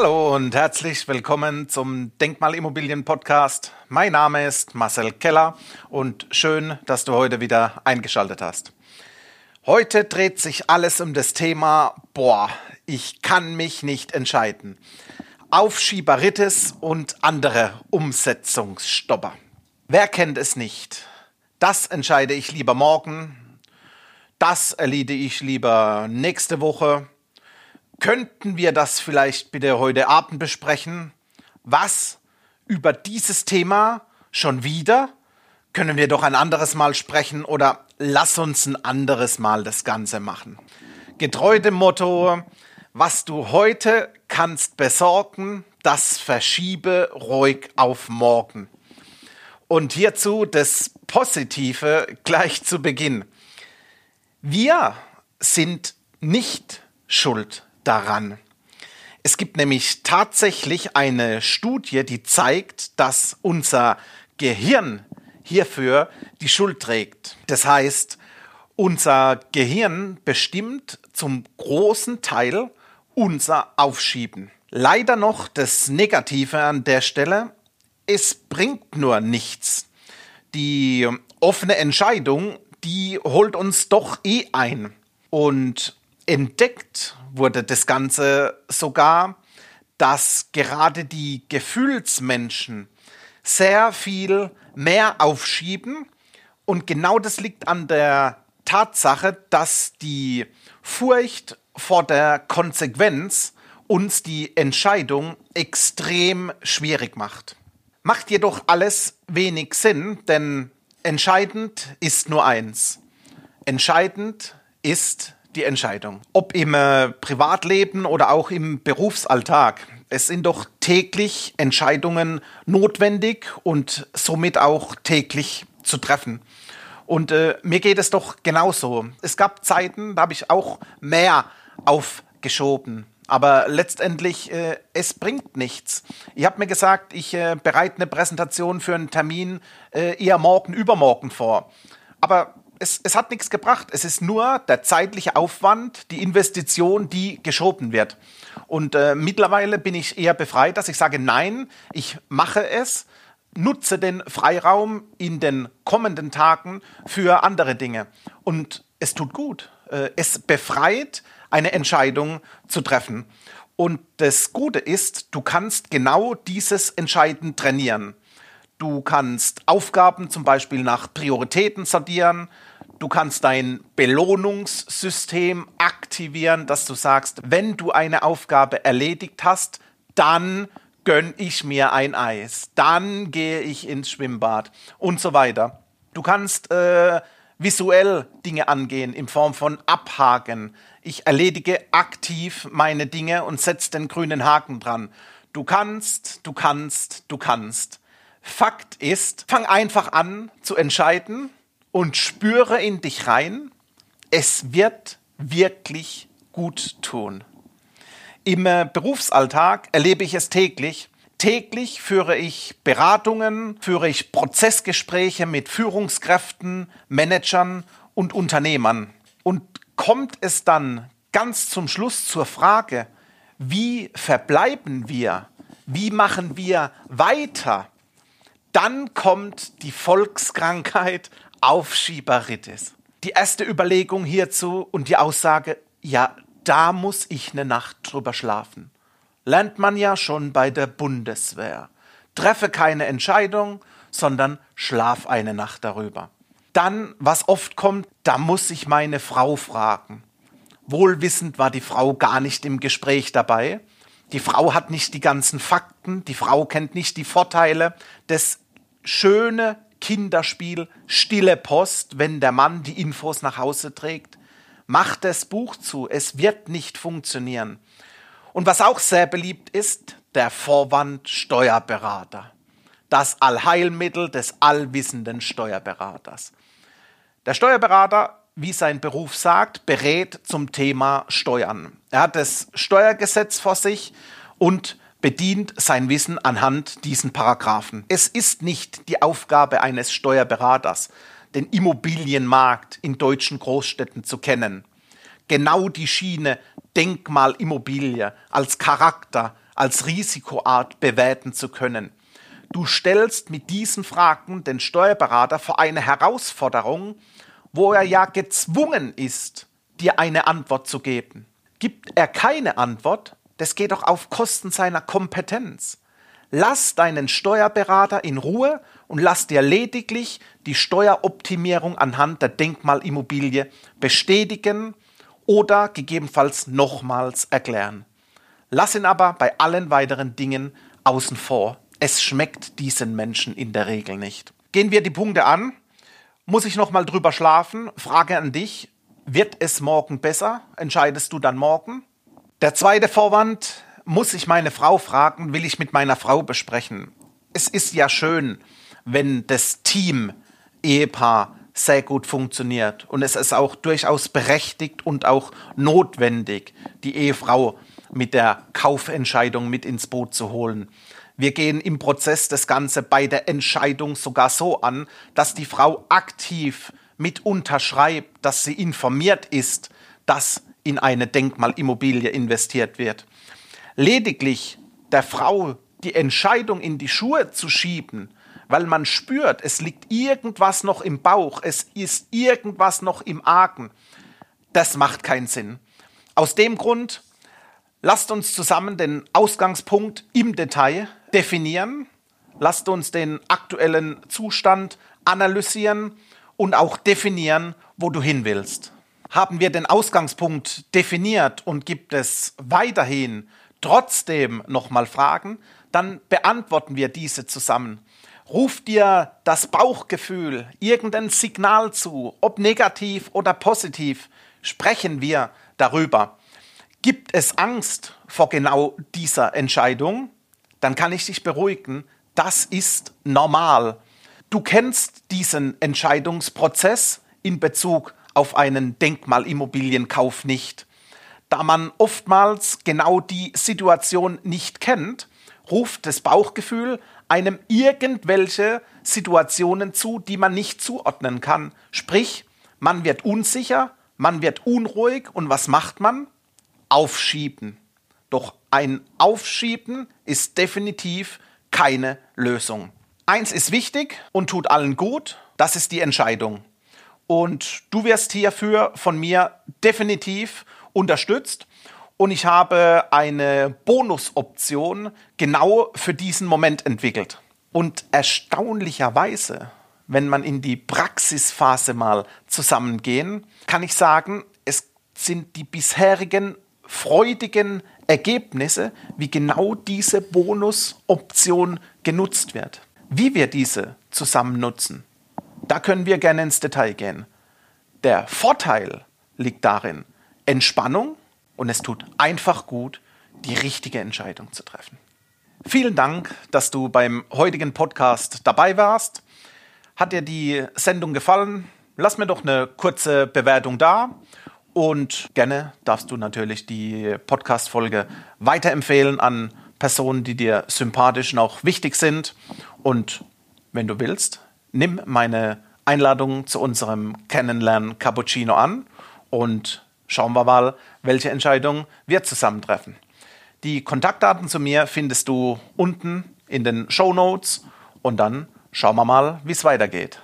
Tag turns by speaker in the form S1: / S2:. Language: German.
S1: Hallo und herzlich willkommen zum Denkmalimmobilien Podcast. Mein Name ist Marcel Keller und schön, dass du heute wieder eingeschaltet hast. Heute dreht sich alles um das Thema, boah, ich kann mich nicht entscheiden. Aufschieberitis und andere Umsetzungsstopper. Wer kennt es nicht? Das entscheide ich lieber morgen. Das erledige ich lieber nächste Woche Könnten wir das vielleicht bitte heute Abend besprechen? Was über dieses Thema schon wieder? Können wir doch ein anderes Mal sprechen oder lass uns ein anderes Mal das Ganze machen. Getreu dem Motto, was du heute kannst besorgen, das verschiebe ruhig auf morgen. Und hierzu das Positive gleich zu Beginn. Wir sind nicht schuld daran. Es gibt nämlich tatsächlich eine Studie, die zeigt, dass unser Gehirn hierfür die Schuld trägt. Das heißt, unser Gehirn bestimmt zum großen Teil unser Aufschieben. Leider noch das Negative an der Stelle, es bringt nur nichts. Die offene Entscheidung, die holt uns doch eh ein. Und entdeckt wurde das Ganze sogar, dass gerade die Gefühlsmenschen sehr viel mehr aufschieben. Und genau das liegt an der Tatsache, dass die Furcht vor der Konsequenz uns die Entscheidung extrem schwierig macht. Macht jedoch alles wenig Sinn, denn entscheidend ist nur eins. Entscheidend ist die Entscheidung. Ob im äh, Privatleben oder auch im Berufsalltag. Es sind doch täglich Entscheidungen notwendig und somit auch täglich zu treffen. Und äh, mir geht es doch genauso. Es gab Zeiten, da habe ich auch mehr aufgeschoben. Aber letztendlich, äh, es bringt nichts. Ich habe mir gesagt, ich äh, bereite eine Präsentation für einen Termin äh, eher morgen, übermorgen vor. Aber es, es hat nichts gebracht. Es ist nur der zeitliche Aufwand, die Investition, die geschoben wird. Und äh, mittlerweile bin ich eher befreit, dass ich sage, nein, ich mache es, nutze den Freiraum in den kommenden Tagen für andere Dinge. Und es tut gut. Äh, es befreit, eine Entscheidung zu treffen. Und das Gute ist, du kannst genau dieses Entscheiden trainieren. Du kannst Aufgaben zum Beispiel nach Prioritäten sortieren. Du kannst dein Belohnungssystem aktivieren, dass du sagst, wenn du eine Aufgabe erledigt hast, dann gönn ich mir ein Eis, dann gehe ich ins Schwimmbad und so weiter. Du kannst äh, visuell Dinge angehen in Form von Abhaken. Ich erledige aktiv meine Dinge und setze den grünen Haken dran. Du kannst, du kannst, du kannst. Fakt ist, fang einfach an zu entscheiden und spüre in dich rein, es wird wirklich gut tun. Im äh, Berufsalltag erlebe ich es täglich. Täglich führe ich Beratungen, führe ich Prozessgespräche mit Führungskräften, Managern und Unternehmern. Und kommt es dann ganz zum Schluss zur Frage, wie verbleiben wir? Wie machen wir weiter? Dann kommt die Volkskrankheit Aufschieberitis. Die erste Überlegung hierzu und die Aussage, ja, da muss ich eine Nacht drüber schlafen. Lernt man ja schon bei der Bundeswehr. Treffe keine Entscheidung, sondern schlaf eine Nacht darüber. Dann, was oft kommt, da muss ich meine Frau fragen. Wohlwissend war die Frau gar nicht im Gespräch dabei. Die Frau hat nicht die ganzen Fakten, die Frau kennt nicht die Vorteile des schöne Kinderspiel, stille Post, wenn der Mann die Infos nach Hause trägt. Mach das Buch zu, es wird nicht funktionieren. Und was auch sehr beliebt ist, der Vorwand Steuerberater. Das Allheilmittel des allwissenden Steuerberaters. Der Steuerberater, wie sein Beruf sagt, berät zum Thema Steuern. Er hat das Steuergesetz vor sich und bedient sein Wissen anhand diesen Paragraphen. Es ist nicht die Aufgabe eines Steuerberaters, den Immobilienmarkt in deutschen Großstädten zu kennen. Genau die Schiene Denkmalimmobilie als Charakter, als Risikoart bewerten zu können. Du stellst mit diesen Fragen den Steuerberater vor eine Herausforderung, wo er ja gezwungen ist, dir eine Antwort zu geben. Gibt er keine Antwort, das geht doch auf Kosten seiner Kompetenz. Lass deinen Steuerberater in Ruhe und lass dir lediglich die Steueroptimierung anhand der Denkmalimmobilie bestätigen oder gegebenenfalls nochmals erklären. Lass ihn aber bei allen weiteren Dingen außen vor. Es schmeckt diesen Menschen in der Regel nicht. Gehen wir die Punkte an. Muss ich nochmal drüber schlafen? Frage an dich. Wird es morgen besser? Entscheidest du dann morgen? Der zweite Vorwand, muss ich meine Frau fragen, will ich mit meiner Frau besprechen. Es ist ja schön, wenn das Team, Ehepaar sehr gut funktioniert. Und es ist auch durchaus berechtigt und auch notwendig, die Ehefrau mit der Kaufentscheidung mit ins Boot zu holen. Wir gehen im Prozess das Ganze bei der Entscheidung sogar so an, dass die Frau aktiv mit unterschreibt, dass sie informiert ist, dass in eine Denkmalimmobilie investiert wird. Lediglich der Frau die Entscheidung in die Schuhe zu schieben, weil man spürt, es liegt irgendwas noch im Bauch, es ist irgendwas noch im Argen, das macht keinen Sinn. Aus dem Grund lasst uns zusammen den Ausgangspunkt im Detail definieren, lasst uns den aktuellen Zustand analysieren und auch definieren, wo du hin willst. Haben wir den Ausgangspunkt definiert und gibt es weiterhin trotzdem nochmal Fragen, dann beantworten wir diese zusammen. Ruf dir das Bauchgefühl, irgendein Signal zu, ob negativ oder positiv, sprechen wir darüber. Gibt es Angst vor genau dieser Entscheidung? dann kann ich dich beruhigen, das ist normal. Du kennst diesen Entscheidungsprozess in Bezug auf einen Denkmalimmobilienkauf nicht. Da man oftmals genau die Situation nicht kennt, ruft das Bauchgefühl einem irgendwelche Situationen zu, die man nicht zuordnen kann. Sprich, man wird unsicher, man wird unruhig und was macht man? Aufschieben. Doch ein Aufschieben ist definitiv keine Lösung. Eins ist wichtig und tut allen gut, das ist die Entscheidung. Und du wirst hierfür von mir definitiv unterstützt. Und ich habe eine Bonusoption genau für diesen Moment entwickelt. Und erstaunlicherweise, wenn man in die Praxisphase mal zusammengehen, kann ich sagen, es sind die bisherigen freudigen Ergebnisse, wie genau diese Bonusoption genutzt wird. Wie wir diese zusammen nutzen, da können wir gerne ins Detail gehen. Der Vorteil liegt darin, Entspannung und es tut einfach gut, die richtige Entscheidung zu treffen. Vielen Dank, dass du beim heutigen Podcast dabei warst. Hat dir die Sendung gefallen? Lass mir doch eine kurze Bewertung da und gerne darfst du natürlich die Podcast-Folge weiterempfehlen an Personen, die dir sympathisch und auch wichtig sind. Und wenn du willst, nimm meine Einladung zu unserem Kennenlernen Cappuccino an und schauen wir mal, welche Entscheidung wir zusammentreffen. Die Kontaktdaten zu mir findest du unten in den Show Notes und dann schauen wir mal, wie es weitergeht.